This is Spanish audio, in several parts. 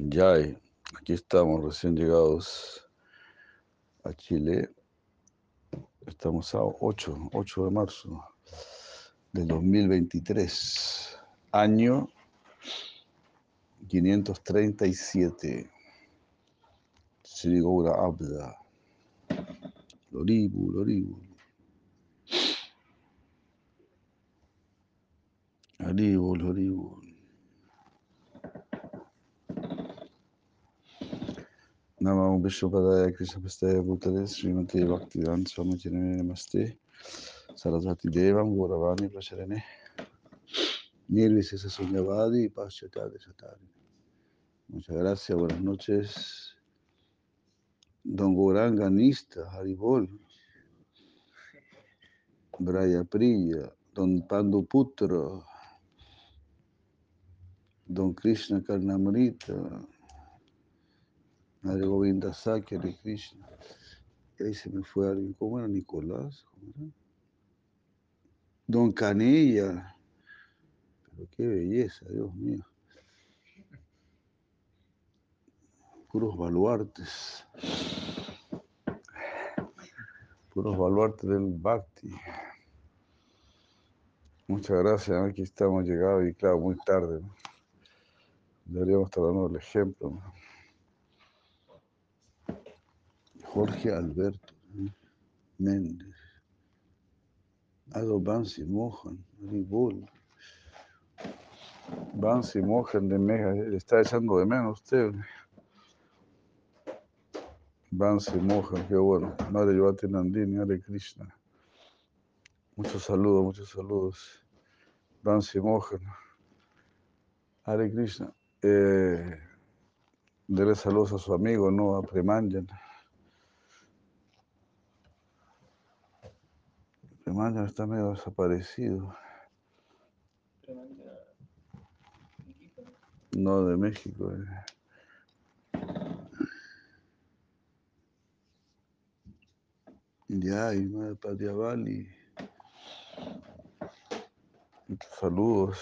Ya, aquí estamos recién llegados a Chile. Estamos a 8, 8 de marzo del 2023, año 537. Sri Abda. Loribu, Loribu. Loribu, Loribu. Namo Vishwapadaya Krishna Pastaya Bhutale Srimati Bhaktivan Swami Chiname Namaste Sarasvati Devam Gauravani Pracharane Nirvisesa Sunyavadi Paschatade Satari Muchas gracias, buenas noches. Don Goranga Nista, Haribol, Braya Priya, Don Pandu Putra, Don Krishna Karnamrita, Madre Govinda Sakya de Krishna. Y ahí se me fue alguien. ¿Cómo era Nicolás? ¿Cómo era? Don Canilla. Pero qué belleza, Dios mío. Puros baluartes. Puros baluartes del Bhakti. Muchas gracias. Aquí estamos llegados y claro, muy tarde. ¿no? Deberíamos estar dando el ejemplo. ¿no? Jorge Alberto. Méndez, Ado Bansi Mohan, Ribol, Bansi Mohan de Meja, le está echando de menos usted. Bansi Mohan, qué bueno. Madre Yovati Nandini, Hare Krishna. Muchos saludos, muchos saludos. Bansi Mohan, Hare Krishna. Eh, dele saludos a su amigo, ¿no? A Premanjan. Premanjan está medio desaparecido. No, de México. eh. Ya, y madre Patiavali. Muchos saludos.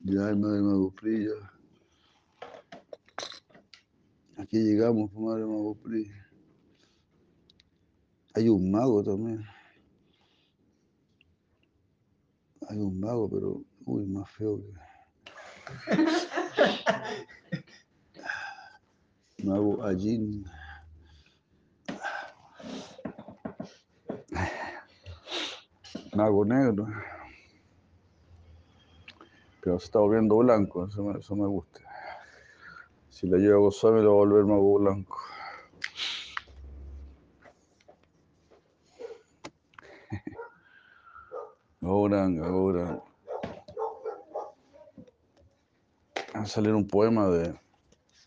Ya, y madre Magoprilla. Aquí llegamos, madre Magoprilla. Hay un mago también. Hay un mago, pero uy, más feo que. Mago Allín. Mago negro. Pero se está volviendo blanco, eso me, eso me gusta. Si le llevo a gozar, me lo va a volver mago blanco. Gauranga, Gauranga. Va a salir un poema de,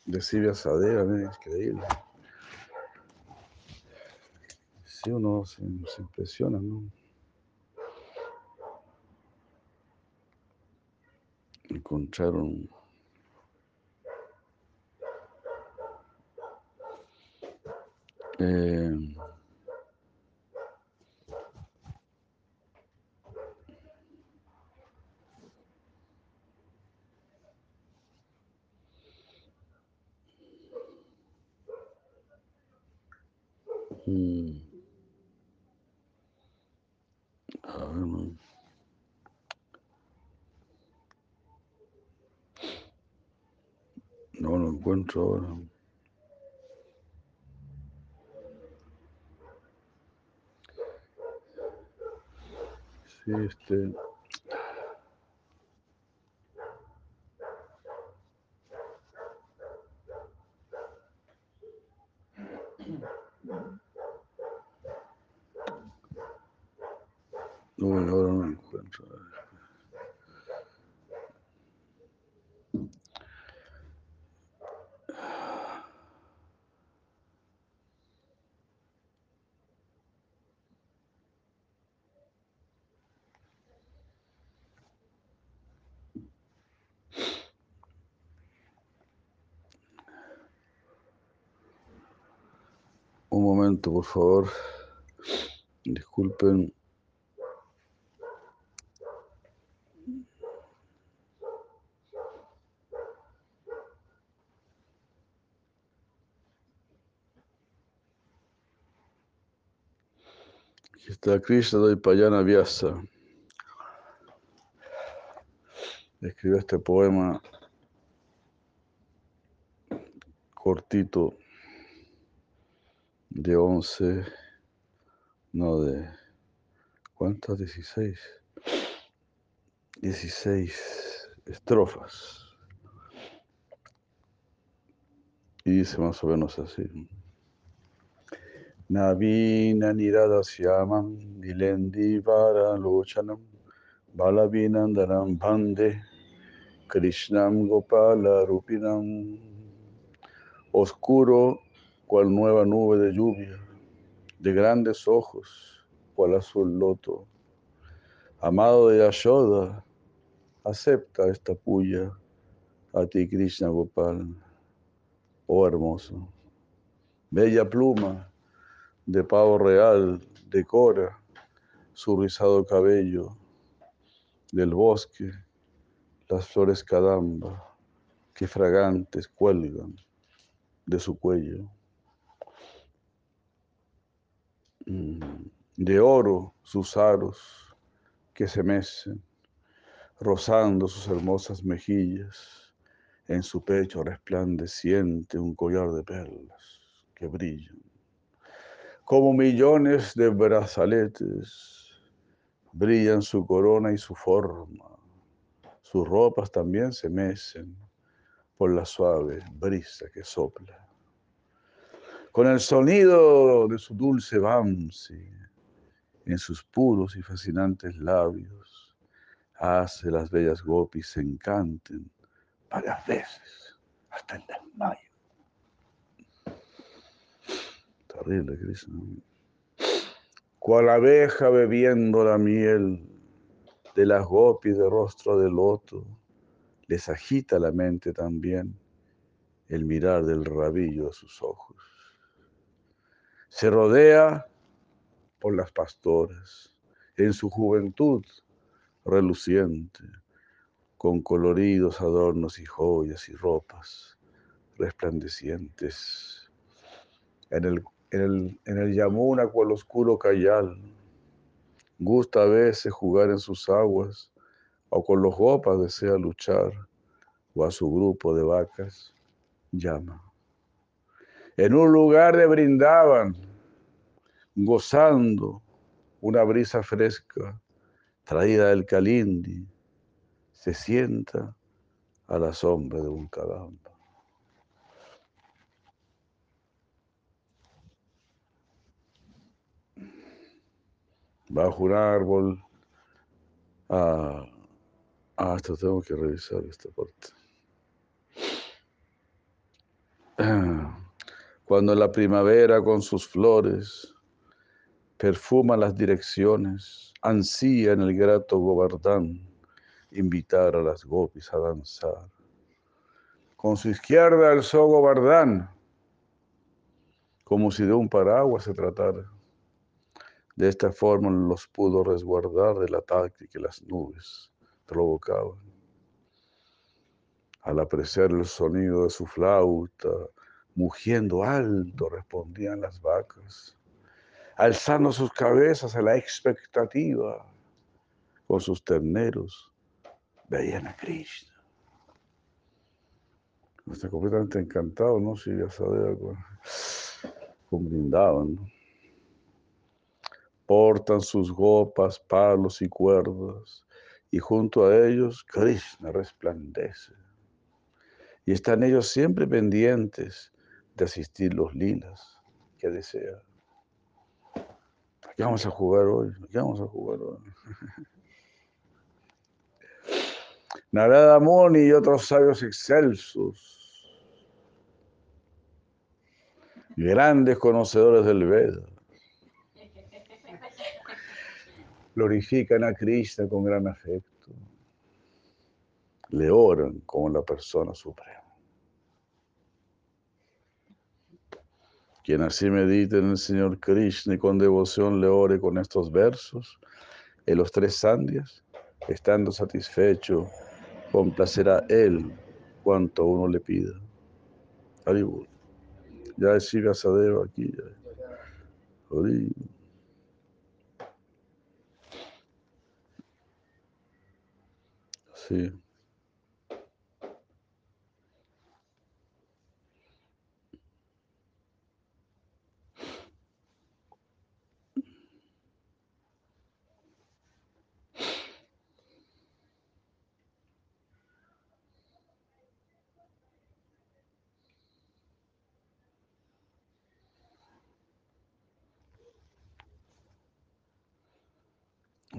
de Silvia Sadera, mira, increíble. Sí, uno se, se impresiona, ¿no? Encontraron eh, mm, a ver, no. No lo encuentro ahora. Sí, este. No, ahora no lo encuentro. a ver. Un momento, por favor. Disculpen. Está Krishna Payana Vyasa. Escribió este poema cortito de 11, no de, ¿cuántas? 16. 16 estrofas. Y dice más o menos así. Navina Niradasyamam Nilendi Varalochanam Balavinandanam Bande Krishnam Gopala Rupinam Oscuro cual nueva nube de lluvia, de grandes ojos, cual azul loto. Amado de Yashoda, acepta esta puya a ti, Krishna Gopal, oh hermoso. Bella pluma de pavo real decora su rizado cabello del bosque, las flores cadamba que fragantes cuelgan de su cuello. Mm, de oro sus aros que se mecen, rozando sus hermosas mejillas, en su pecho resplandeciente un collar de perlas que brillan, como millones de brazaletes, brillan su corona y su forma, sus ropas también se mecen por la suave brisa que sopla con el sonido de su dulce vamsi en sus puros y fascinantes labios, hace las bellas gopis se encanten varias veces hasta el desmayo. Terrible, Krishna. Cual abeja bebiendo la miel de las gopis de rostro de loto, les agita la mente también el mirar del rabillo de sus ojos. Se rodea por las pastoras, en su juventud reluciente, con coloridos adornos y joyas y ropas resplandecientes. En el, en el, en el Yamuna, cual oscuro cayal, gusta a veces jugar en sus aguas, o con los gopas desea luchar, o a su grupo de vacas llama en un lugar de brindaban, gozando una brisa fresca traída del Calindi, se sienta a la sombra de un cadamba. Bajo un árbol. Ah, ah, esto tengo que revisar esta parte. Cuando la primavera con sus flores perfuma las direcciones, ansía en el grato gobardán invitar a las gopis a danzar. Con su izquierda alzó Gobardán, como si de un paraguas se tratara. De esta forma los pudo resguardar del ataque que las nubes provocaban. Al apreciar el sonido de su flauta, Mugiendo alto respondían las vacas, alzando sus cabezas a la expectativa. Con sus terneros veían a Krishna. Está completamente encantado, ¿no? Si ya sabía cómo brindaban. Portan sus gopas, palos y cuerdas, y junto a ellos Krishna resplandece. Y están ellos siempre pendientes de asistir los lilas que desea. ¿Qué vamos a jugar hoy? ¿Qué vamos a jugar hoy? Narada Moni y otros sabios excelsos, grandes conocedores del Veda, glorifican a Krishna con gran afecto, le oran como la persona suprema. Quien así medite en el Señor Krishna y con devoción le ore con estos versos, en los tres sandias, estando satisfecho, complacerá Él cuanto uno le pida. Haribol. Ya es Sadeva aquí. Ya. Sí.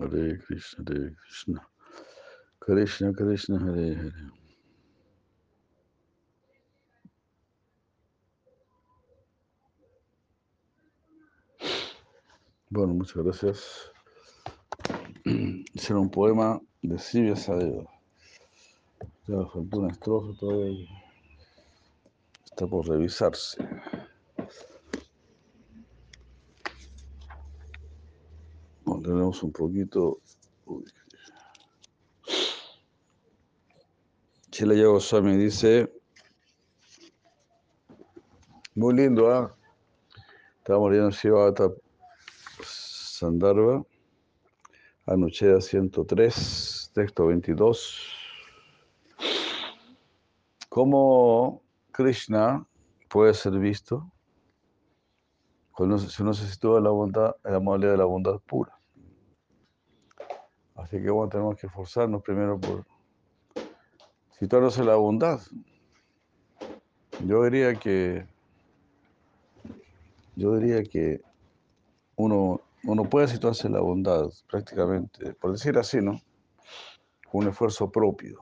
Hare Krishna, Hare Krishna. Krishna, Krishna, Hare Hare. Bueno, muchas gracias. Hicieron un poema de Sibia Sadeva. Ya faltó una estrofa todavía. Está por revisarse. Tenemos un poquito. Uy. Chile Goswami dice. Muy lindo, ¿ah? Estamos leyendo Shivata Sandharva, Anucheda 103, texto 22. ¿Cómo Krishna puede ser visto? Cuando si uno se sitúa en la bondad, en la modalidad de la bondad pura. Así que bueno, tenemos que esforzarnos primero por situarnos en la bondad. Yo diría que yo diría que uno, uno puede situarse en la bondad prácticamente, por decir así, ¿no? Un esfuerzo propio.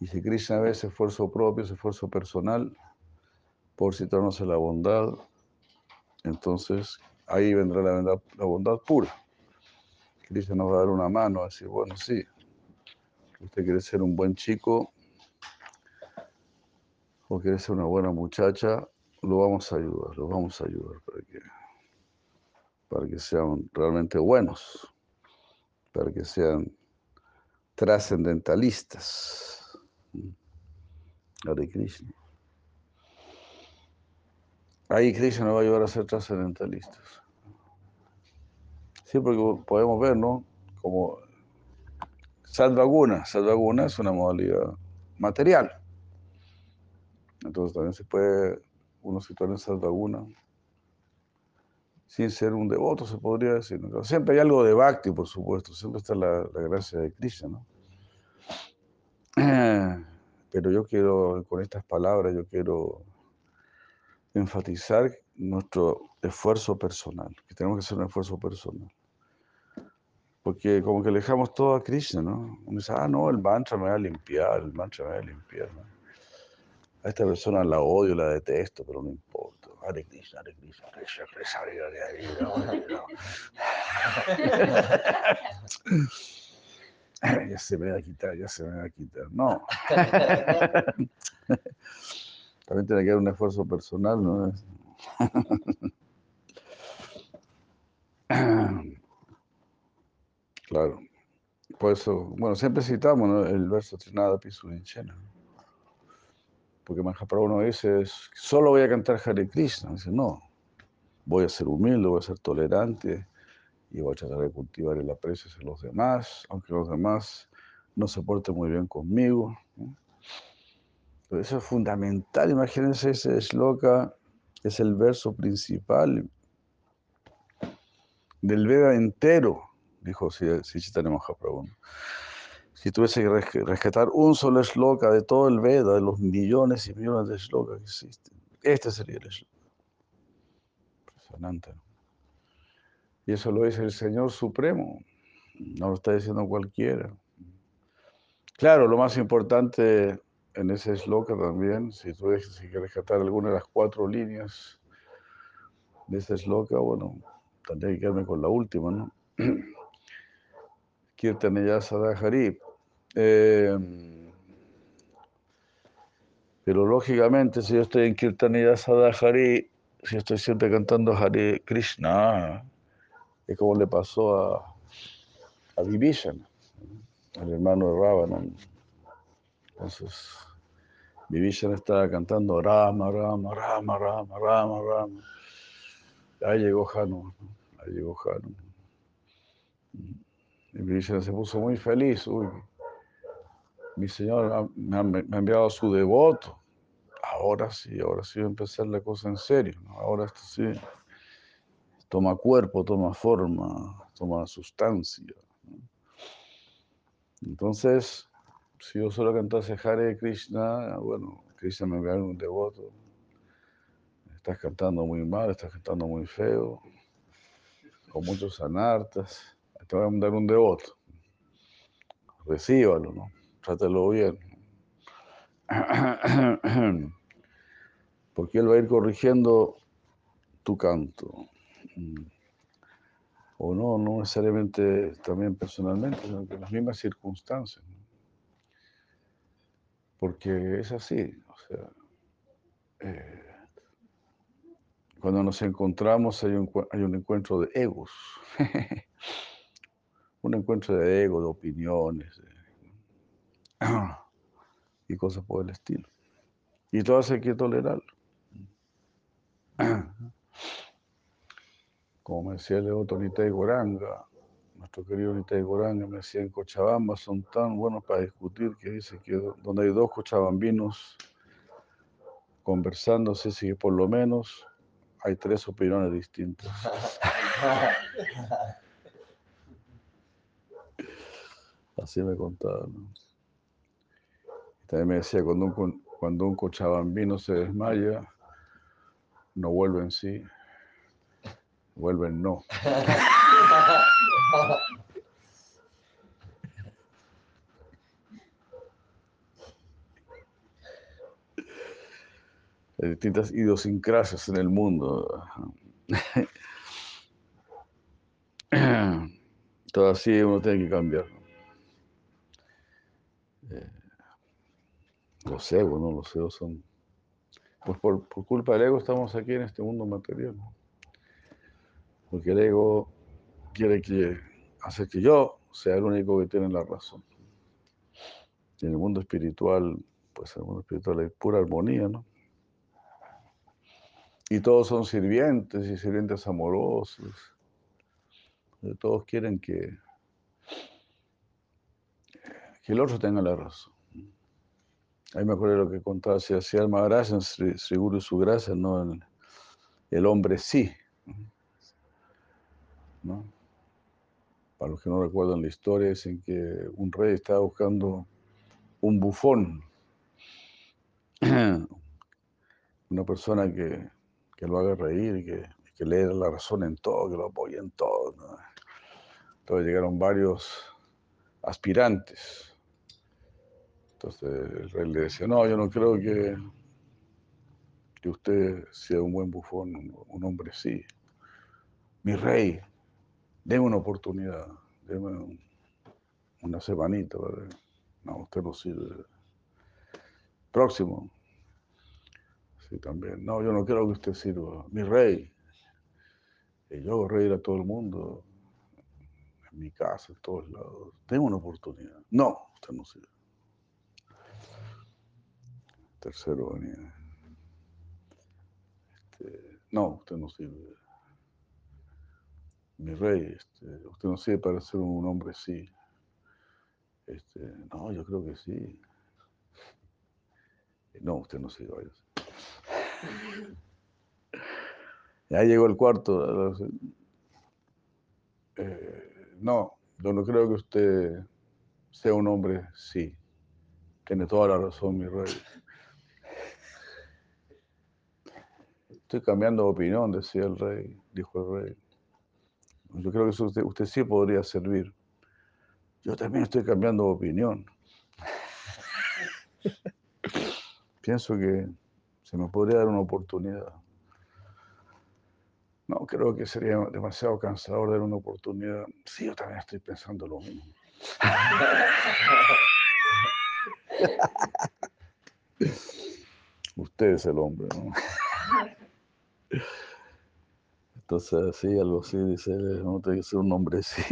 Y si Krishna ve ese esfuerzo propio, ese esfuerzo personal, por situarnos en la bondad, entonces ahí vendrá la bondad pura. Krishna nos va a dar una mano, a decir, bueno, sí, usted quiere ser un buen chico o quiere ser una buena muchacha, lo vamos a ayudar, lo vamos a ayudar para que, para que sean realmente buenos, para que sean trascendentalistas. Hare Krishna. Ahí Krishna nos va a ayudar a ser trascendentalistas. Sí, porque podemos ver, ¿no? Como Sadvaguna. Sadvaguna es una modalidad material. Entonces también se puede uno situar en Sadvaguna sin ser un devoto, se podría decir. Siempre hay algo de bhakti, por supuesto. Siempre está la, la gracia de Krishna, ¿no? Pero yo quiero, con estas palabras, yo quiero enfatizar nuestro esfuerzo personal, que tenemos que hacer un esfuerzo personal. Porque como que le dejamos todo a Krishna, ¿no? Uno dice, ah, no, el mantra me va a limpiar, el mantra me va a limpiar, ¿no? A esta persona la odio, la detesto, pero no importa. Hare Krishna, Hare Krishna, Krishna, Krishna, Hare Hare Ya se me va a quitar, ya se me va a quitar. No. También tiene que haber un esfuerzo personal, ¿no? Claro. Por eso, bueno, siempre citamos el verso Trinada Pisurinchena. Porque Mahaprabhu no dice, solo voy a cantar Hare Krishna. Dice, no, voy a ser humilde, voy a ser tolerante y voy a tratar de cultivar el aprecio hacia los demás, aunque los demás no se porten muy bien conmigo. Pero eso es fundamental. Imagínense ese shloka, es el verso principal del Veda entero dijo Sichitanya Mahaprabhu. Si tuviese que rescatar un solo shloka de todo el Veda, de los millones y millones de shlokas que existen, este sería el shloka. Impresionante. Y eso lo dice el Señor Supremo, no lo está diciendo cualquiera. Claro, lo más importante en ese shloka también, si si que rescatar alguna de las cuatro líneas de ese shloka, bueno, tendría que quedarme con la última, ¿no? Kirtanaya Sadahari. Eh, pero lógicamente, si yo estoy en Kirtanaya Sadahari, si estoy siempre cantando Hare Krishna, es como le pasó a, a el hermano de Ravana. Entonces, Vibhishana estaba cantando Rama, Rama, Rama, Rama, Rama, Rama. Ahí llegó Hanuman, ahí llegó Hanuman. Y Vibhishana se puso muy feliz. Uy, mi señor me ha, enviado a su devoto. Ahora sí, ahora sí va a empezar la cosa en serio. Ahora esto sí toma cuerpo, toma forma, toma sustancia. Entonces, si yo solo cantase Hare Krishna, bueno, Krishna me envió un devoto. Estás cantando muy mal, estás cantando muy feo, con muchos anartas. Te voy a mandar un devoto. Recíbalo, ¿no? Trátelo bien. Porque él va a ir corrigiendo tu canto. O no, no necesariamente también personalmente, sino que en las mismas circunstancias. Porque es así, o sea, eh, cuando nos encontramos hay un, hay un encuentro de egos, un encuentro de ego, de opiniones de, y cosas por el estilo. Y todo eso hay que tolerarlo. Como me decía el otro Nitay Goranga, nuestro querido Nitay Goranga me decía en Cochabamba son tan buenos para discutir que dice que donde hay dos cochabambinos conversando, se que por lo menos hay tres opiniones distintas. Así me contaba. ¿no? También me decía, cuando un, cuando un cochabambino se desmaya, no vuelve en sí, vuelve en no. Hay distintas idiosincrasias en el mundo. Todo así uno tiene que cambiar. Eh, los egos, ¿no? Los egos son... Pues por, por, culpa del ego estamos aquí en este mundo material. Porque el ego quiere que, hacer que yo sea el único que tiene la razón. En el mundo espiritual, pues en el mundo espiritual hay pura armonía, ¿no? Y todos son sirvientes y sirvientes amorosos. Todos quieren que, que el otro tenga la razón. Ahí me acuerdo de lo que contaba Siddhartha Maharaj en Sri, Su Gracia, ¿no? El, el, hombre sí. ¿no? Para los que no recuerdan la historia, dicen que un rey estaba buscando un bufón, una persona que, que lo haga reír, que, que le dé la razón en todo, que lo apoye en todo. ¿no? Entonces llegaron varios aspirantes. Entonces el rey le decía, no, yo no creo que, que usted sea un buen bufón, un, hombre sí. Mi rey, déme una oportunidad, déme un, una semanita. No, usted no sirve. Próximo. Sí, también. No, yo no quiero que usted sirva. Mi rey. Y yo hago reír a todo el mundo, en mi casa, en todos lados. Tengo una oportunidad. No, usted no sirve. Tercero venía. Este, no, usted no sirve. Mi rey, este, usted no sirve para ser un hombre sí. Este, no, yo creo que sí. No, usted no sirve. Ya llegó el cuarto. Eh, no, yo no creo que usted sea un hombre sí. Tiene toda la razón, mi rey. Estoy cambiando de opinión, decía el rey, dijo el rey. Yo creo que usted, usted sí podría servir. Yo también estoy cambiando de opinión. Pienso que se me podría dar una oportunidad. No, creo que sería demasiado cansador dar una oportunidad. Sí, yo también estoy pensando lo mismo. Usted es el hombre, ¿no? Entonces, sí, algo así, dice, no tiene que ser un hombre, sí.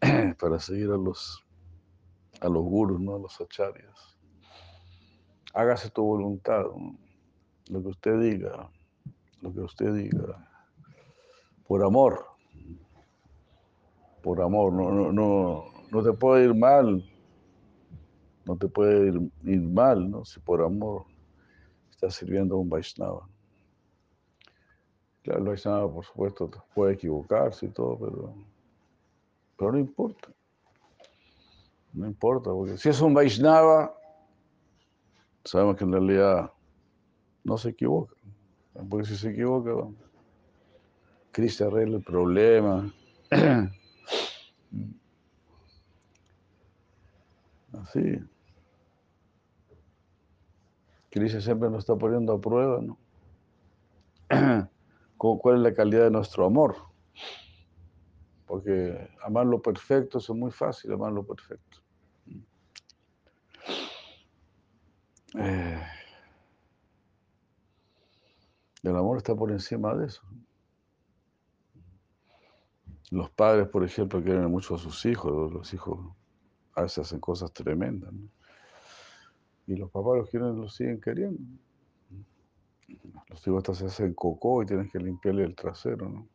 para seguir a los, a los gurus, ¿no? a los acharyas. Hágase tu voluntad, lo que usted diga, lo que usted diga, por amor, por amor, no, no, no, no te puede ir mal, no te puede ir, ir mal, ¿no? si por amor estás sirviendo a un Vaishnava. Claro, Vaishnava, por supuesto, puede equivocarse y todo, pero, pero no importa. No importa, porque si es un Vaishnava, sabemos que en realidad no se equivoca. Porque si se equivoca, Cristo arregla el problema. Así. Cristo siempre nos está poniendo a prueba, ¿no? ¿Cuál es la calidad de nuestro amor? Porque amar lo perfecto es muy fácil, amar lo perfecto. Eh, el amor está por encima de eso. Los padres, por ejemplo, quieren mucho a sus hijos, los hijos a veces hacen cosas tremendas. Y los papás los quieren, los siguen queriendo. Los hasta se hacen cocó y tienes que limpiarle el trasero, ¿no?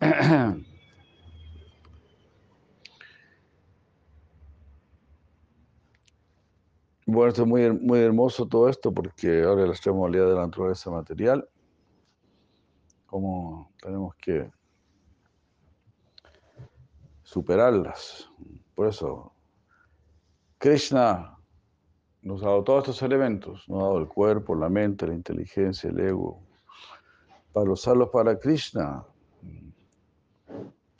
Bueno, esto es muy, muy hermoso todo esto porque ahora la extrema de la naturaleza material, cómo tenemos que superarlas. Por eso, Krishna nos ha dado todos estos elementos, nos ha dado el cuerpo, la mente, la inteligencia, el ego, para usarlos para Krishna.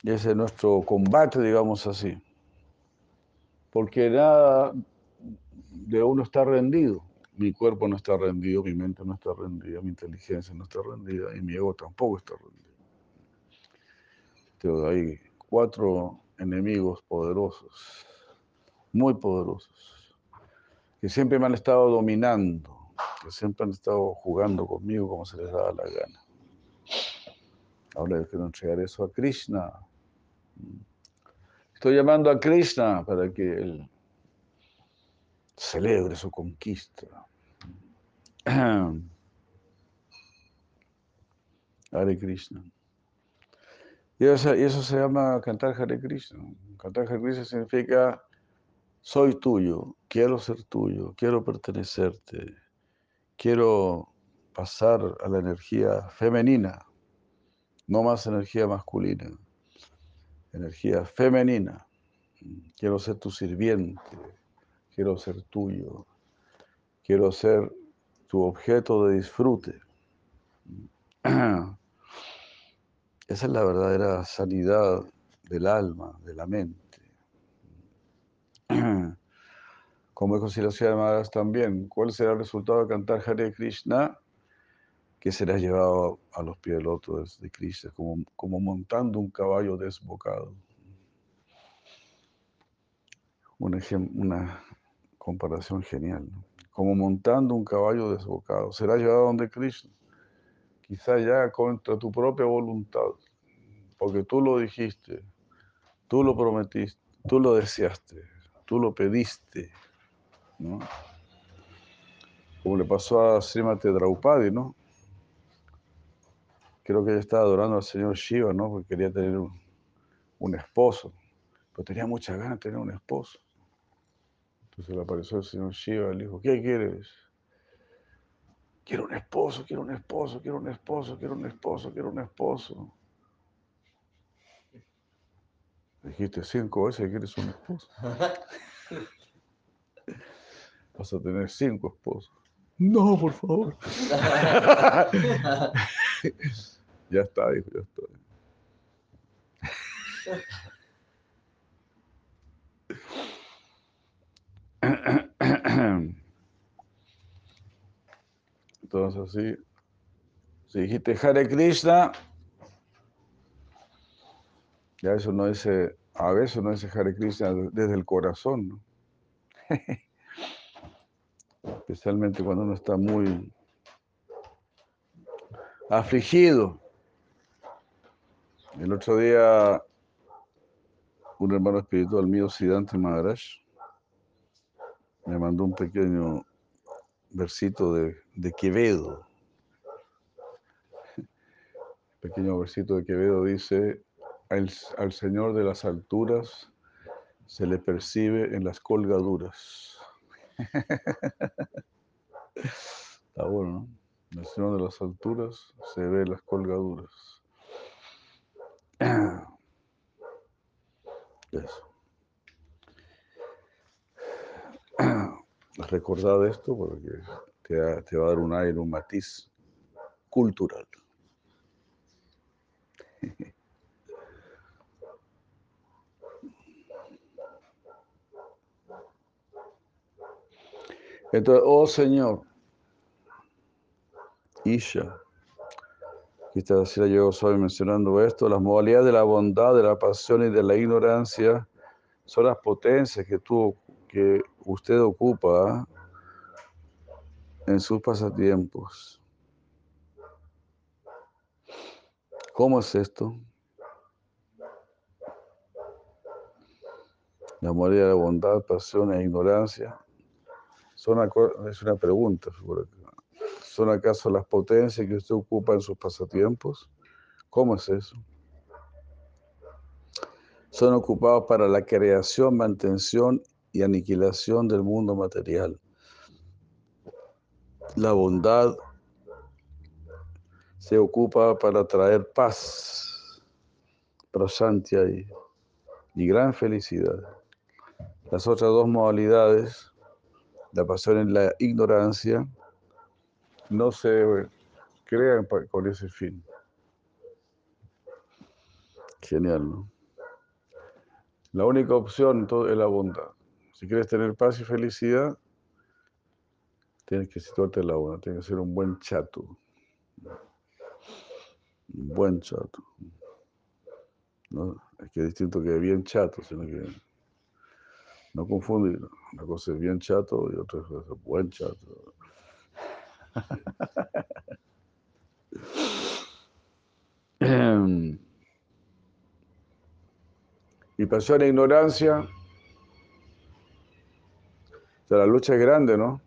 Y ese es nuestro combate, digamos así. Porque nada de uno está rendido. Mi cuerpo no está rendido, mi mente no está rendida, mi inteligencia no está rendida y mi ego tampoco está rendido. hay cuatro enemigos poderosos, muy poderosos, que siempre me han estado dominando, que siempre han estado jugando conmigo como se les daba la gana. Ahora yo quiero entregar eso a Krishna. Estoy llamando a Krishna para que él celebre su conquista. Hare Krishna. Y eso, se llama cantar Hare Krishna. Cantar Hare Krishna significa soy tuyo, quiero ser tuyo, quiero pertenecerte, quiero pasar a la energía femenina, no más energía masculina, energía femenina. Quiero ser tu sirviente, quiero ser tuyo, quiero ser tu objeto de disfrute. Esa es la verdadera sanidad del alma, de la mente. Como dijo Silasya Maharaj también, ¿cuál será el resultado de cantar Hare Krishna? Que será llevado a los pies del otro de Krishna, como, como montando un caballo desbocado. Un ejemplo, una, comparación genial, como montando un caballo desbocado. Será llevado donde Krishna, quizá ya contra tu propia voluntad, porque tú lo dijiste, tú lo prometiste, tú lo deseaste, tú lo pediste, ¿no? Como le pasó a Srimati Draupadi, ¿no? Creo que ella estaba adorando al señor Shiva, ¿no? Porque quería tener un, un esposo, pero tenía mucha ganas de tener un esposo. Entonces le apareció el señor Shiva y le dijo, ¿qué quieres? Quiero un esposo, quiero un esposo, quiero un esposo, quiero un esposo, quiero un esposo. Dijiste cinco veces que quieres un esposo. Vas a tener cinco esposos. No, por favor. ya está, hijo, ya está. Entonces, así, si dijiste Hare Krishna, ya eso no dice, a veces no dice Hare Krishna desde el corazón, ¿no? especialmente cuando uno está muy afligido. El otro día, un hermano espiritual mío, Siddhanta Maharaj, me mandó un pequeño versito de, de Quevedo. Pequeño versito de Quevedo dice, al, al Señor de las alturas se le percibe en las colgaduras. Está bueno, ¿no? Señor de las alturas se ve las colgaduras. Eso. Recordad esto porque te, te va a dar un aire, un matiz cultural. Entonces, oh Señor, Isha, está decía yo soy mencionando esto, las modalidades de la bondad, de la pasión y de la ignorancia son las potencias que tú, que usted ocupa en sus pasatiempos. ¿Cómo es esto? La modalidad de bondad, pasión e ignorancia son es una pregunta. ¿Son acaso las potencias que usted ocupa en sus pasatiempos? ¿Cómo es eso? Son ocupados para la creación, mantención y aniquilación del mundo material. La bondad se ocupa para traer paz, prasantia y, y gran felicidad. Las otras dos modalidades, la pasión y la ignorancia, no se crean con ese fin. Genial, ¿no? La única opción es la bondad. Si quieres tener paz y felicidad, tienes que situarte en la bondad, tienes que ser un buen chato. Un buen chato. ¿no? Es que es distinto que bien chato, sino que no confundir. Una cosa es bien chato y otra es buen chato. Y e ignorancia. O sea, la lucha es grande, ¿no?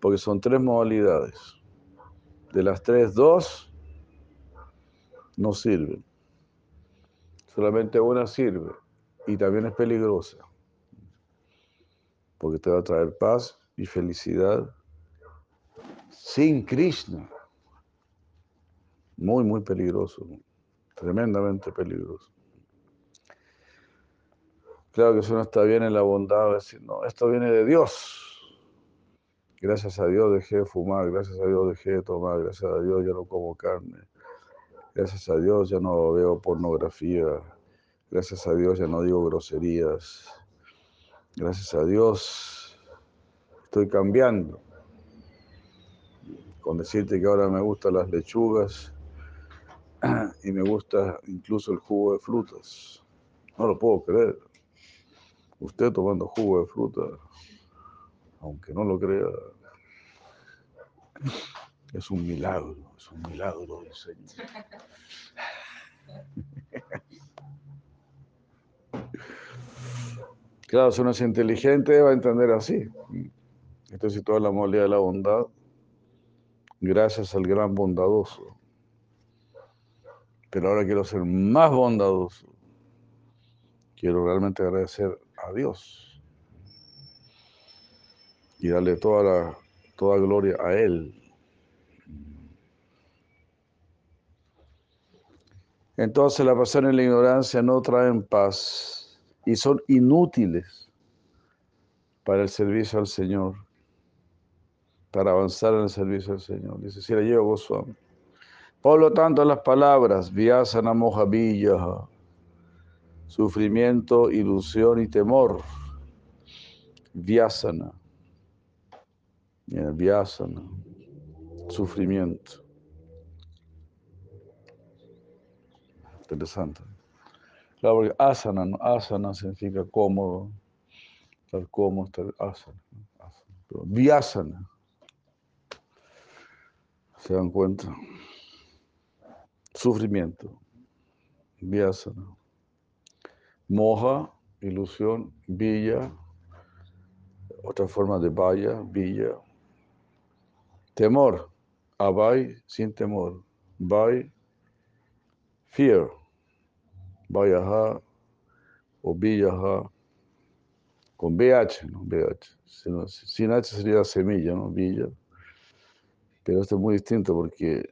Porque son tres modalidades. De las tres, dos no sirven. Solamente una sirve y también es peligrosa. Porque te va a traer paz y felicidad sin Krishna. Muy, muy peligroso. Tremendamente peligroso. Claro que si uno está bien en la bondad, va no, esto viene de Dios. Gracias a Dios dejé de fumar, gracias a Dios dejé de tomar, gracias a Dios ya no como carne, gracias a Dios ya no veo pornografía, gracias a Dios ya no digo groserías, gracias a Dios estoy cambiando. Con decirte que ahora me gustan las lechugas y me gusta incluso el jugo de frutas. No lo puedo creer. Usted tomando jugo de fruta, aunque no lo crea, es un milagro, es un milagro del Señor. Claro, si uno es inteligente va a entender así. Esto es toda la modalidad de la bondad, gracias al gran bondadoso. Pero ahora quiero ser más bondadoso. Quiero realmente agradecer a Dios y darle toda la toda gloria a Él. Entonces la pasión y la ignorancia no traen paz y son inútiles para el servicio al Señor, para avanzar en el servicio al Señor. Dice, si la llevo Goswami. Por lo tanto, las palabras Vyasana Mohavilla, sufrimiento, ilusión y temor. Vyasana. Mira, Vyasana, sufrimiento. Interesante. Claro, asana, asana significa cómodo, estar cómodo, estar asana. asana. Pero ¿se dan cuenta? Sufrimiento. Vyasana. Moja, ilusión, villa, otra forma de vaya, villa. Temor, abay, sin temor. Vai, fear. Vayaha o villaha. Con BH, ¿no? BH. Sin H sería semilla, ¿no? Villa. Pero esto es muy distinto porque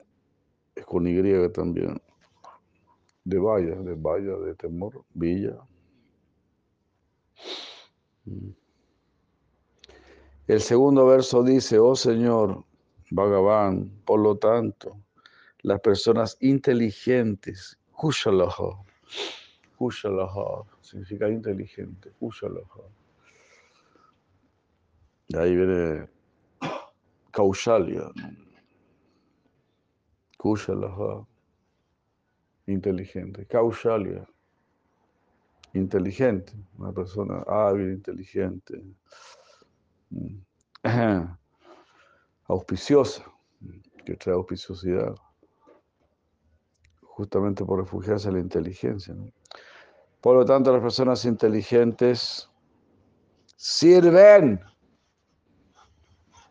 es con Y también. De valla, de valla, de temor, villa. Mm. El segundo verso dice, oh Señor, Bhagavan, por lo tanto, las personas inteligentes, Kushalaha, Kushalaha, significa inteligente, Kushalaha. De ahí viene Kaushalya, Kushalaha, inteligente, Kaushalya, inteligente, una persona hábil, inteligente. auspiciosa, que trae auspiciosidad, justamente por refugiarse en la inteligencia. Por lo tanto, las personas inteligentes sirven.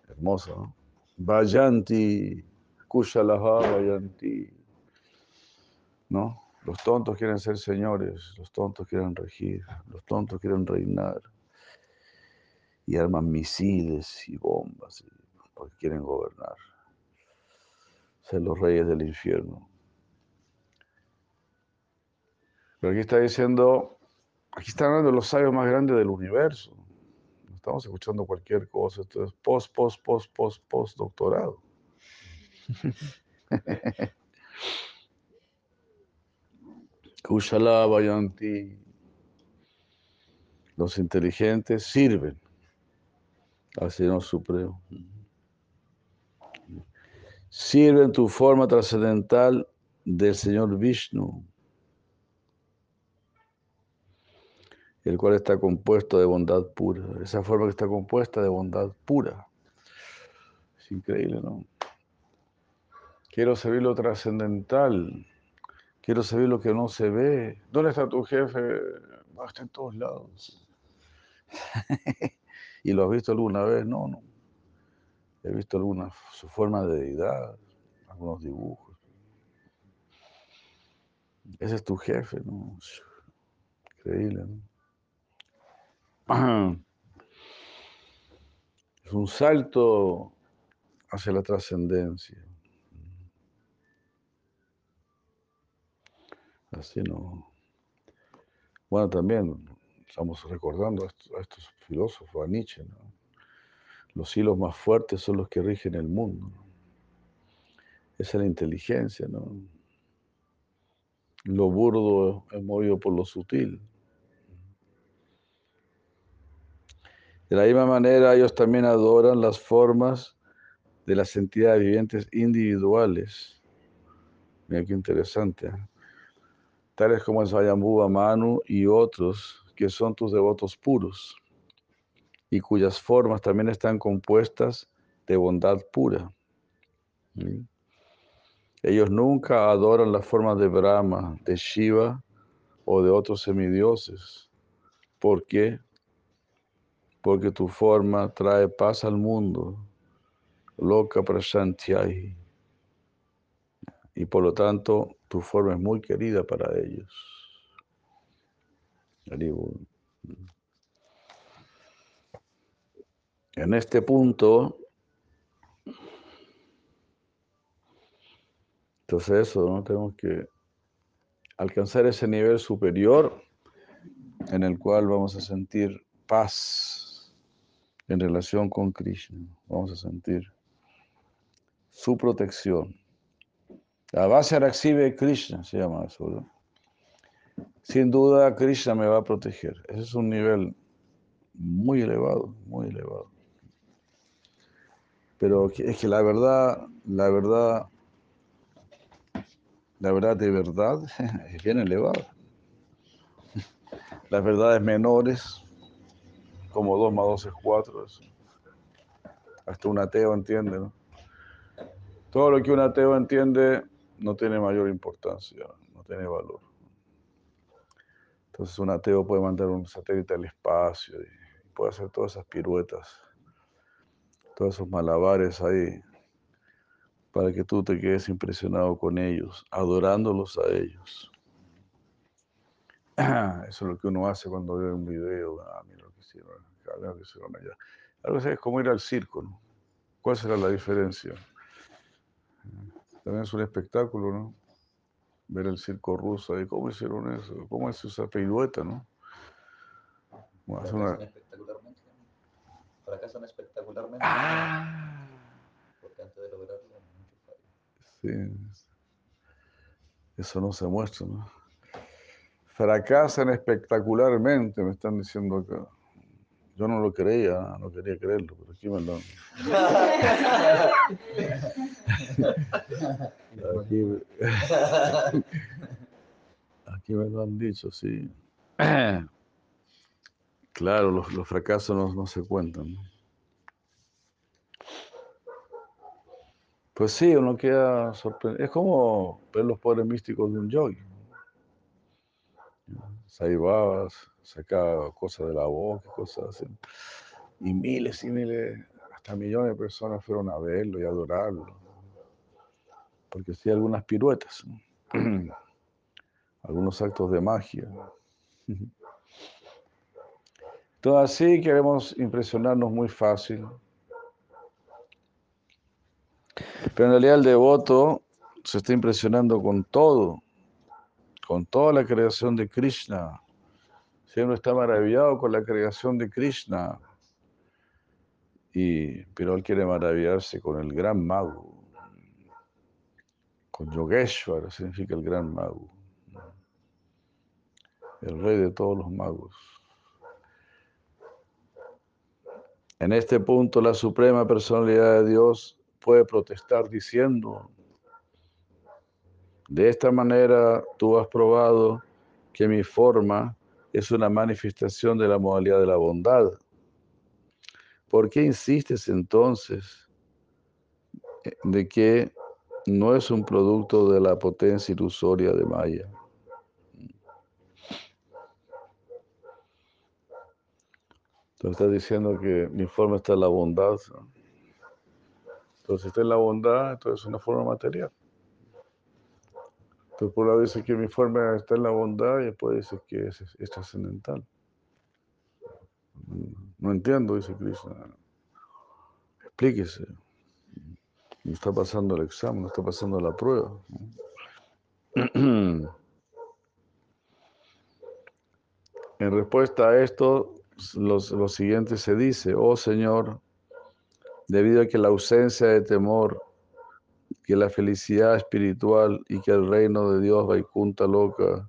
Hermoso, ¿no? Vayanti, Kushalaha Vayanti. ¿No? Los tontos quieren ser señores, los tontos quieren regir, los tontos quieren reinar y arman misiles y bombas porque quieren gobernar, ser los reyes del infierno. Pero aquí está diciendo, aquí están hablando los sabios más grandes del universo. No estamos escuchando cualquier cosa, esto es post, post, post, post, post doctorado. Kushala Vayanti. Los inteligentes sirven al Señor Supremo. Sirven tu forma trascendental del Señor Vishnu, el cual está compuesto de bondad pura. Esa forma que está compuesta de bondad pura. Es increíble, ¿no? Quiero servir lo trascendental. Quiero saber lo que no se ve. ¿Dónde está tu jefe? está en todos lados. ¿Y lo has visto alguna vez? No, no. He visto alguna, su forma de deidad, algunos dibujos. Ese es tu jefe, ¿no? Increíble, ¿no? Es un salto hacia la trascendencia. Así no. Bueno, también estamos recordando a estos, filósofos, a Nietzsche. Los hilos más fuertes son los que rigen el mundo. Esa es la inteligencia, ¿no? Lo burdo es movido por lo sutil. De la misma manera, ellos también adoran las formas de las entidades vivientes individuales. Mira qué interesante. ¿eh? tales como el Swayambhuva Manu y otros que son tus devotos puros y cuyas formas también están compuestas de bondad pura. Ellos nunca adoran las formas de Brahma, de Shiva o de otros semidioses. ¿Por qué? Porque tu forma trae paz al mundo, loca prashantyai. Y por lo tanto, tu forma es muy querida para ellos. En este punto, entonces eso, ¿no? Tenemos que alcanzar ese nivel superior en el cual vamos a sentir paz en relación con Krishna. Vamos a sentir su protección. La base Araxive Krishna se llama eso. Sin duda, Krishna me va a proteger. Ese es un nivel muy elevado, muy elevado. Pero es que la verdad, la verdad, la verdad de verdad es bien elevada. Las verdades menores, como 2 más 2 es 4, hasta un ateo entiende. Todo lo que un ateo entiende no tiene mayor importancia, no tiene valor. Entonces un ateo puede mandar un satélite al espacio puede hacer todas esas piruetas, todos esos malabares ahí, para que tú te quedes impresionado con ellos, adorándolos a ellos. Eso es lo que uno hace cuando ve un video. Ah, mira hicieron acá, lo que hicieron allá. Algo así es como ir al circo, ¿no? ¿Cuál será la diferencia? También es un espectáculo, ¿no? Ver el circo ruso ahí, ¿cómo hicieron eso? ¿Cómo es esa pirueta, no? Fracasan espectacularmente. Fracasan espectacularmente. Ah. Porque antes de lograrlo, mucho fallo. Sí. Eso no se muestra, ¿no? Fracasan espectacularmente, me están diciendo acá. Yo no lo creía, no quería creerlo, pero aquí me lo. Aquí, aquí me lo han dicho, sí. Claro, los, los fracasos no, no se cuentan. ¿no? Pues sí, uno queda sorprendido. Es como ver los poderes místicos de un yogi. Ahí va, saca cosas de la boca, cosas así. Y miles y miles, hasta millones de personas fueron a verlo y a adorarlo. Porque hacía algunas piruetas, ¿no? algunos actos de magia. Todo así queremos impresionarnos muy fácil. Pero en realidad el devoto se está impresionando con todo, con toda la creación de Krishna. Siempre está maravillado con la creación de Krishna. Y, pero él quiere maravillarse con el gran mago, con Yogeshwar, significa el gran mago, el rey de todos los magos. En este punto, la suprema personalidad de Dios puede protestar diciendo, de esta manera tú has probado que mi forma es una manifestación de la modalidad de la bondad. ¿Por qué insistes entonces de que no es un producto de la potencia ilusoria de Maya? Entonces está diciendo que mi forma está en la bondad. Entonces, está en la bondad, entonces es una forma material. Entonces, por la vez que mi forma está en la bondad, y después dice que es, trascendental. No entiendo, dice Krishna. Explíquese. No está pasando el examen, no está pasando la prueba. En respuesta a esto, los, lo siguiente se dice, oh Señor, debido a que la ausencia de temor, que la felicidad espiritual y que el reino de Dios Vaikunta loca,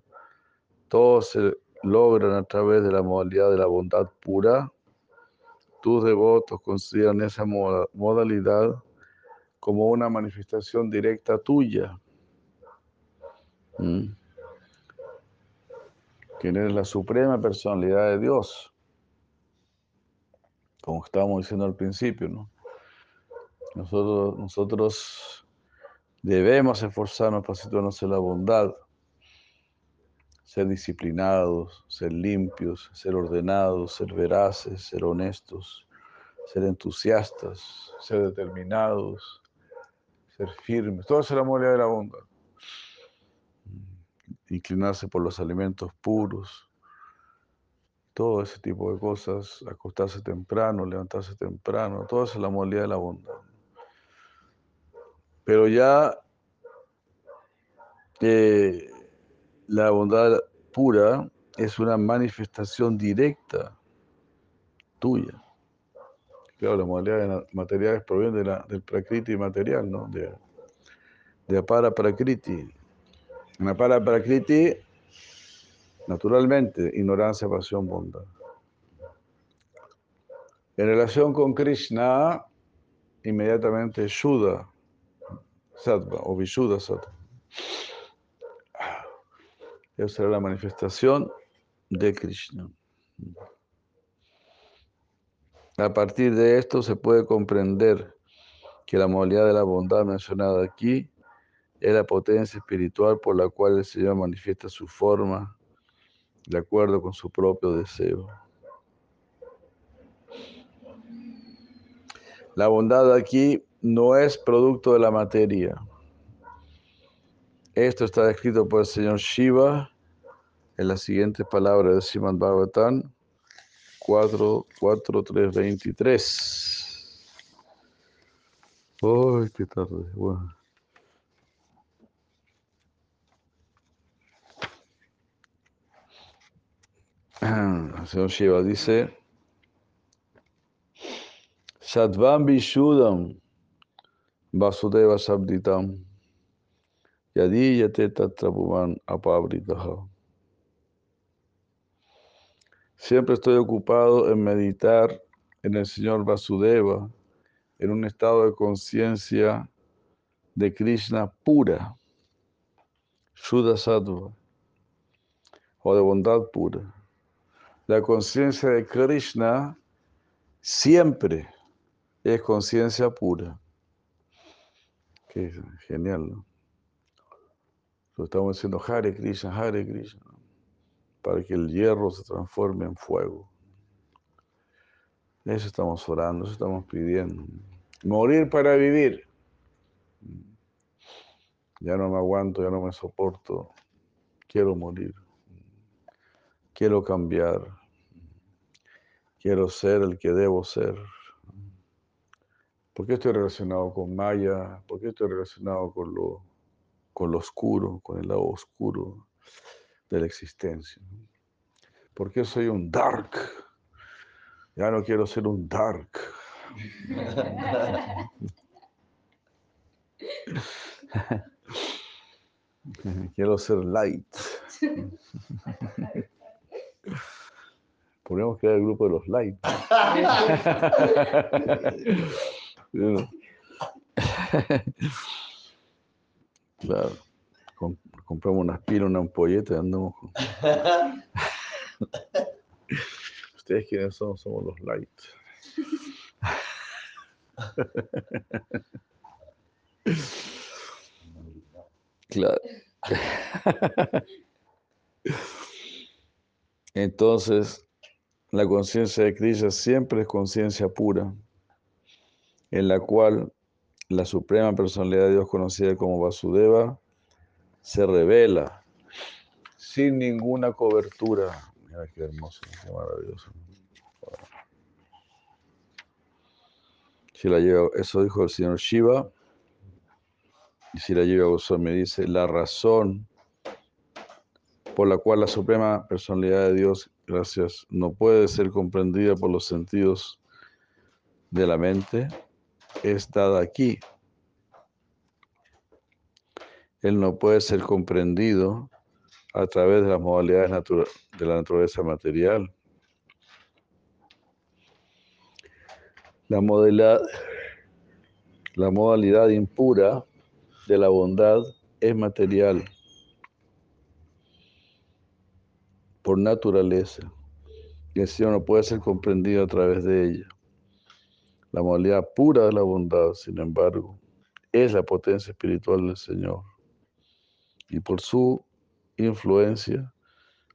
todos se logran a través de la modalidad de la bondad pura, tus devotos consideran esa modalidad como una manifestación directa tuya. ¿Mm? Quien es la suprema personalidad de Dios como estábamos diciendo al principio, ¿no? Nosotros, nosotros debemos esforzarnos para situarnos en la bondad, ser disciplinados, ser limpios, ser ordenados, ser veraces, ser honestos, ser entusiastas, ser determinados, ser firmes. Todo es la modalidad de la bondad. Inclinarse por los alimentos puros, todo ese tipo de cosas, acostarse temprano, levantarse temprano, todo es la modalidad de la bondad. Pero ya eh, la bondad pura es una manifestación directa tuya. Claro, las modalidades materiales provienen de la, del prakriti material, ¿no? De, de apara prakriti. En apara prakriti Naturalmente, ignorancia, pasión, bondad. En relación con Krishna, inmediatamente Shuddha, Sattva o Vishuddha Sattva. Esa será la manifestación de Krishna. A partir de esto se puede comprender que la modalidad de la bondad mencionada aquí es la potencia espiritual por la cual el Señor manifiesta su forma de acuerdo con su propio deseo. La bondad aquí no es producto de la materia. Esto está escrito por el señor Shiva en las siguientes palabras de Simon Bhagavatam 4, 4, 3, 23. ¡Ay, qué tarde! Bueno. El señor Shiva dice, Sadvam Vishudam Vasudeva Sabditam Yadiyate Tatrapuman Apabritaha. Siempre estoy ocupado en meditar en el Señor Vasudeva, en un estado de conciencia de Krishna pura, Shuddha Sattva, o de bondad pura. La conciencia de Krishna siempre es conciencia pura. Qué genial, ¿no? Lo estamos diciendo Hare Krishna, Hare Krishna, para que el hierro se transforme en fuego. Eso estamos orando, eso estamos pidiendo. Morir para vivir. Ya no me aguanto, ya no me soporto. Quiero morir. Quiero cambiar. Quiero ser el que debo ser. ¿Por qué estoy relacionado con Maya? ¿Por qué estoy relacionado con lo, con lo oscuro, con el lado oscuro de la existencia? ¿Por qué soy un dark? Ya no quiero ser un dark. quiero ser light. Podemos crear el grupo de los light. Claro. compramos unas pilas, una ampolleta y andamos con... ¿Ustedes quiénes son? Somos los light. Claro. Entonces, la conciencia de Krishna siempre es conciencia pura en la cual la suprema personalidad de Dios conocida como Vasudeva se revela sin ninguna cobertura. Mira qué hermoso, qué maravilloso. Si la lleva, eso dijo el señor Shiva. Y si la lleva me dice, la razón por la cual la suprema personalidad de Dios, gracias, no puede ser comprendida por los sentidos de la mente, está aquí. Él no puede ser comprendido a través de las modalidades de la naturaleza material. La modalidad, la modalidad impura de la bondad es material por naturaleza. Y el Señor no puede ser comprendido a través de ella. La modalidad pura de la bondad, sin embargo, es la potencia espiritual del Señor. Y por su influencia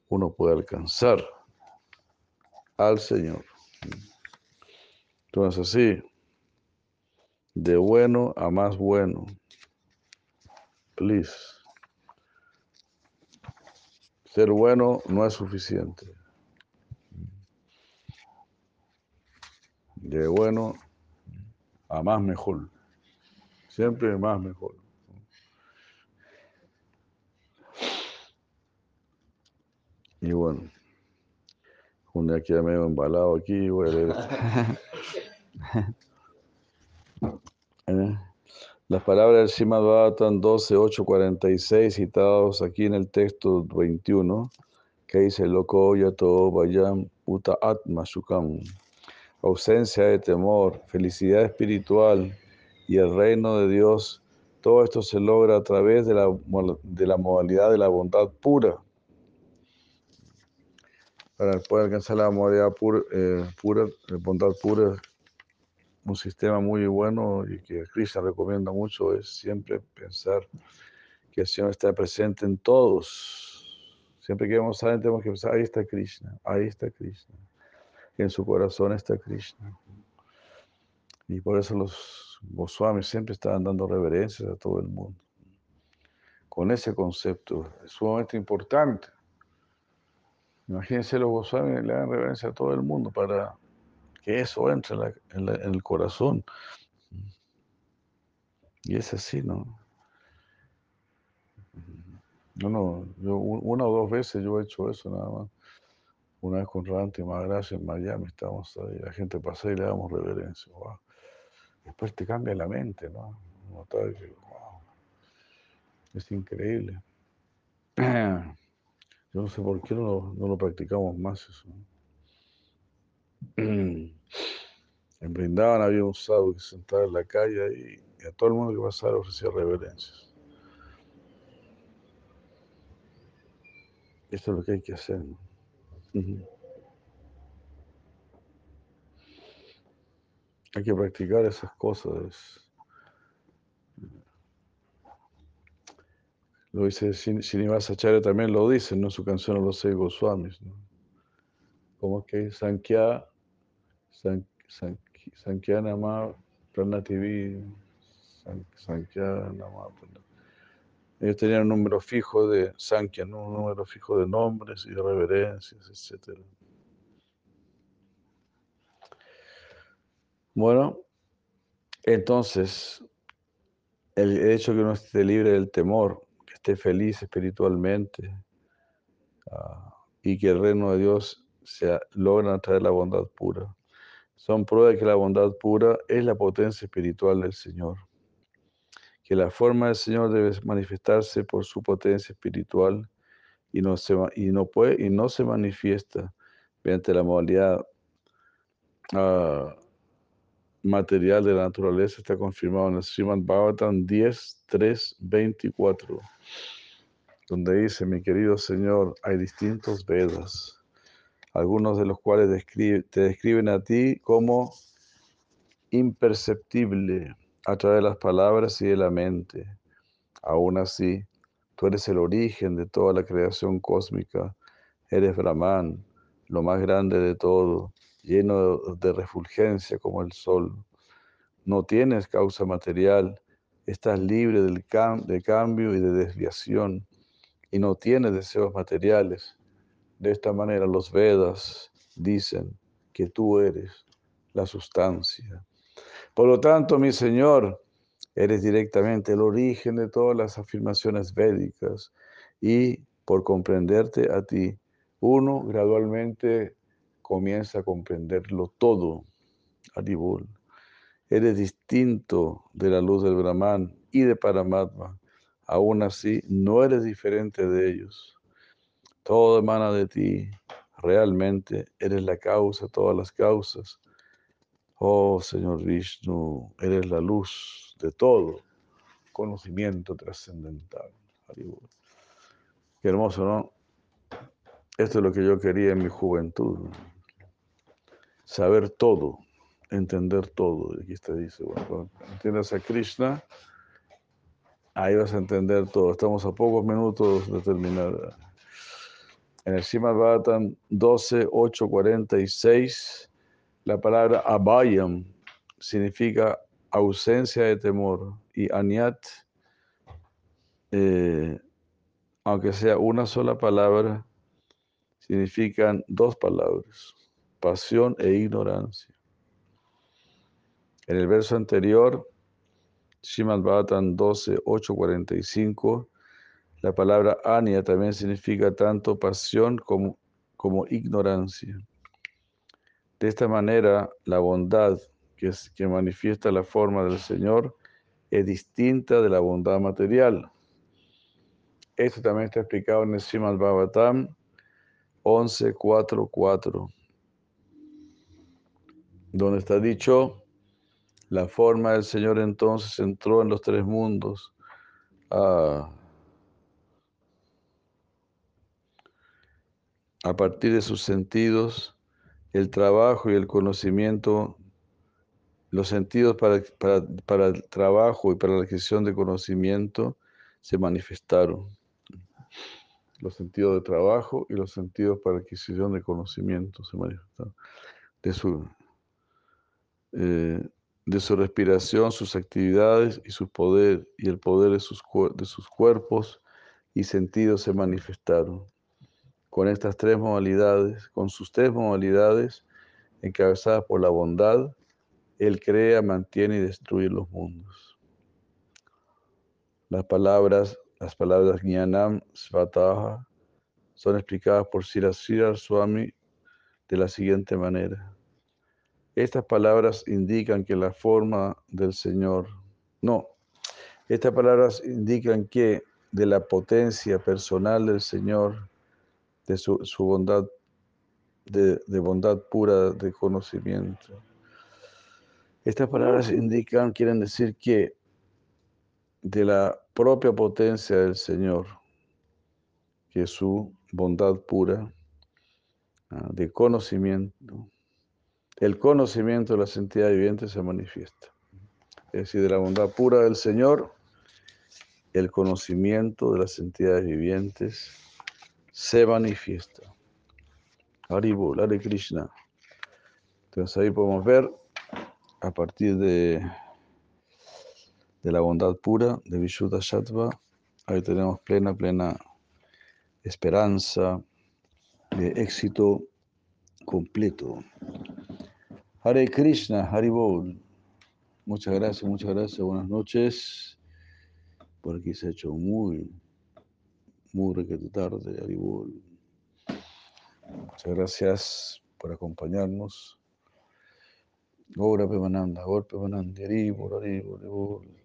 uno puede alcanzar al Señor. Entonces así, de bueno a más bueno. Please. Ser bueno no es suficiente. de bueno a más mejor. Siempre más mejor. Y bueno, un día queda medio embalado aquí, voy a leer. ¿Eh? Las palabras del Srimad Bhagavatam 12, 8, 46, citados aquí en el texto 21, que dice, Loco yato vayam uta atma shukam ausencia de temor, felicidad espiritual y el reino de Dios, todo esto se logra a través de la, de la modalidad de la bondad pura. Para poder alcanzar la modalidad pura, eh, pura la bondad pura, un sistema muy bueno y que Krishna recomienda mucho es siempre pensar que el Señor está presente en todos, Siempre que vamos a alguien tenemos que pensar, ahí está Krishna, ahí está Krishna. En su corazón está Krishna. Y por eso los Goswamis siempre estaban dando reverencias a todo el mundo. Con ese concepto es sumamente importante. Imagínense los Goswamis le dan reverencia a todo el mundo para que eso entre en, en el corazón. Y es así, ¿no? No, no, yo una o dos veces yo he hecho eso nada más. Una vez con Ranti Maharaj en Miami, estábamos ahí, la gente pasa y le damos reverencia. Después te cambia la mente, ¿no? es increíble. Yo no sé por qué no, lo practicamos más eso. En Brindavan había un sábado que se sentaba en la calle y a todo el mundo que pasara ofrecía reverencias. Eso es lo que hay que hacer. Hay que practicar esas cosas. Lo dice Srinivasacharya también lo dice en su canción Los Seis Goswamis. ¿no? Como que Sankhya, Sankhya Nama Pranativi, Sankhya Nama ellos tenían un número fijo de Sankhya, un número fijo de nombres y de reverencias, etc. Bueno, entonces, el hecho que uno esté libre del temor, que esté feliz espiritualmente ah, y que el reino de Dios sea, logran traer la bondad pura, son pruebas de que la bondad pura es la potencia espiritual del Señor que la forma del Señor debe manifestarse por su potencia espiritual y no se, y no puede, y no se manifiesta mediante la modalidad ah, material de la naturaleza, está confirmado en el Srimad Bhagavatam 10, 3, 24, donde dice, mi querido Señor, hay distintos Vedas, algunos de los cuales te describen a ti como imperceptible a través de las palabras y de la mente. Aún así, tú eres el origen de toda la creación cósmica, eres Brahman, lo más grande de todo, lleno de refulgencia como el sol. No tienes causa material, estás libre del de cambio y de desviación y no tienes deseos materiales. De esta manera los Vedas dicen que tú eres la sustancia. Por lo tanto, mi Señor, eres directamente el origen de todas las afirmaciones védicas y por comprenderte a ti, uno gradualmente comienza a comprenderlo todo. Aribul. Eres distinto de la luz del Brahman y de Paramatma. Aún así, no eres diferente de ellos. Todo emana de ti. Realmente eres la causa, todas las causas. Oh Señor Vishnu, eres la luz de todo conocimiento trascendental. Qué hermoso, ¿no? Esto es lo que yo quería en mi juventud. Saber todo, entender todo. Aquí está dice, bueno, cuando entiendas a Krishna, ahí vas a entender todo. Estamos a pocos minutos de terminar. En el Srimad Bhattan 12, 8, 46 la palabra abayam significa ausencia de temor y anyat, eh, aunque sea una sola palabra, significan dos palabras, pasión e ignorancia. En el verso anterior, Shimad Bhatan 12, 8, 45, la palabra anya también significa tanto pasión como, como ignorancia. De esta manera, la bondad que, es, que manifiesta la forma del Señor es distinta de la bondad material. Esto también está explicado en el Srimad Bhavatam 11.4.4, donde está dicho, la forma del Señor entonces entró en los tres mundos. a partir de sus sentidos el trabajo y el conocimiento, los sentidos para, para, el trabajo y para la adquisición de conocimiento se manifestaron. los sentidos de trabajo y los sentidos para adquisición de conocimiento se manifestan. De su, eh, de su respiración, sus actividades y su poder, y el poder de sus cuerpos y sentidos se manifestaron. Con estas tres modalidades, con sus tres modalidades, encabezadas por la bondad, Él crea, mantiene y destruye los mundos. Las palabras, las palabras Svataha son explicadas por Sirasira Swami de la siguiente manera. Estas palabras indican que la forma del Señor, no, estas palabras indican que de la potencia personal del Señor, de su, bondad, de, bondad pura de conocimiento. Estas palabras indican, quieren decir que de la propia potencia del Señor, que su bondad pura ah, de conocimiento, el conocimiento de las entidades vivientes se manifiesta. Es decir, de la bondad pura del Señor, el conocimiento de las entidades vivientes se manifiesta. Haribol, Hare Krishna. Entonces ahí podemos ver a partir de, de la bondad pura de Vishuddha Sattva, ahí tenemos plena, plena esperanza de éxito completo. Hare Krishna, Haribol. Muchas gracias, muchas gracias, buenas noches. Por aquí se ha hecho muy, muy requete tarde, Haribol. Muchas gracias por acompañarnos. Ahora Pemananda, ahora Pemananda, Haribol, Haribol, Haribol.